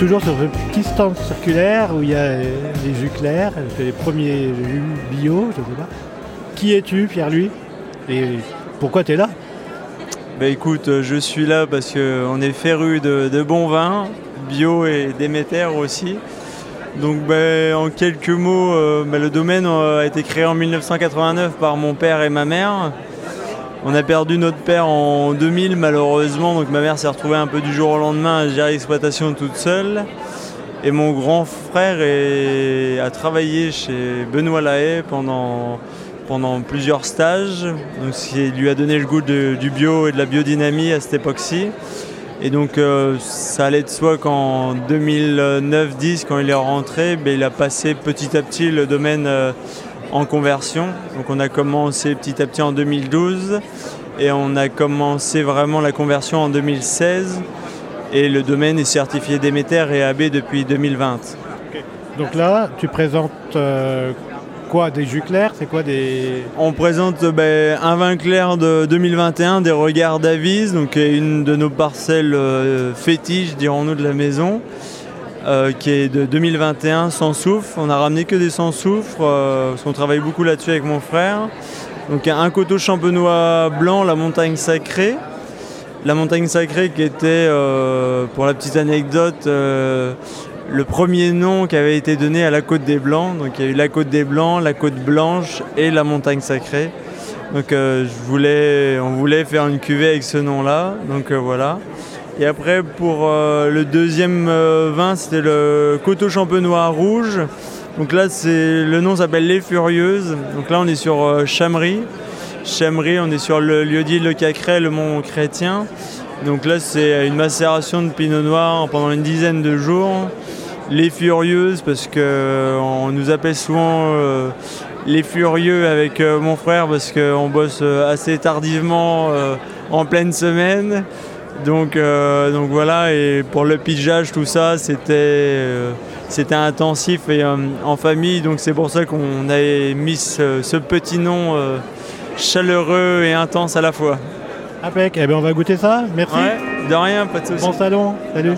toujours sur ce petit stand circulaire où il y a les jus clairs, les premiers jus bio, je sais pas. Qui es-tu, Pierre-Louis Et pourquoi tu es là? Bah écoute, euh, je suis là parce qu'on est féru de, de bons vins, bio et Déméter aussi. Donc bah, en quelques mots, euh, bah, le domaine a été créé en 1989 par mon père et ma mère. On a perdu notre père en 2000 malheureusement, donc ma mère s'est retrouvée un peu du jour au lendemain à gérer l'exploitation toute seule. Et mon grand frère a travaillé chez Benoît Lahaye pendant, plusieurs stages, donc ce qui lui a donné le goût du bio et de la biodynamie à cette époque-ci. Et donc euh, ça allait de soi qu'en 2009-10, quand il est rentré, ben, il a passé petit à petit le domaine euh, en conversion. Donc on a commencé petit à petit en 2012 et on a commencé vraiment la conversion en 2016 et le domaine est certifié Déméter et AB depuis 2020. Donc là, tu présentes euh, quoi Des jus clairs? C'est quoi des... On présente ben, un vin clair de 2021, des regards d'Avise, donc une de nos parcelles euh, fétiches, dirons-nous, de la maison. Euh, qui est de 2021 sans soufre. On a ramené que des sans soufre euh, parce qu'on travaille beaucoup là-dessus avec mon frère. Donc un coteau champenois blanc, la montagne sacrée. La montagne sacrée qui était, euh, pour la petite anecdote, le premier nom qui avait été donné à la côte des Blancs. Donc il y a eu la côte des Blancs, la côte blanche et la montagne sacrée. Donc on voulait faire une cuvée avec ce nom-là. Donc voilà. Et après, pour euh, le deuxième euh, vin, c'était le Coteau Champenois Rouge. Donc là, le nom s'appelle Les Furieuses. Donc là, on est sur euh, Chamery. Chamery, on est sur le lieu-dit Le Cacré, le Mont Chrétien. Donc là, c'est une macération de pinot noir pendant une dizaine de jours. Les Furieuses, parce qu'on nous appelle souvent les Furieux avec mon frère, parce qu'on bosse assez tardivement en pleine semaine. Donc, euh, donc voilà, et pour le pigeage, tout ça, c'était euh, intensif et euh, en famille. Donc c'est pour ça qu'on a mis ce, petit nom chaleureux et intense à la fois. Impec, eh bien on va goûter ça, merci. de rien, pas de soucis. Bon salon, salut.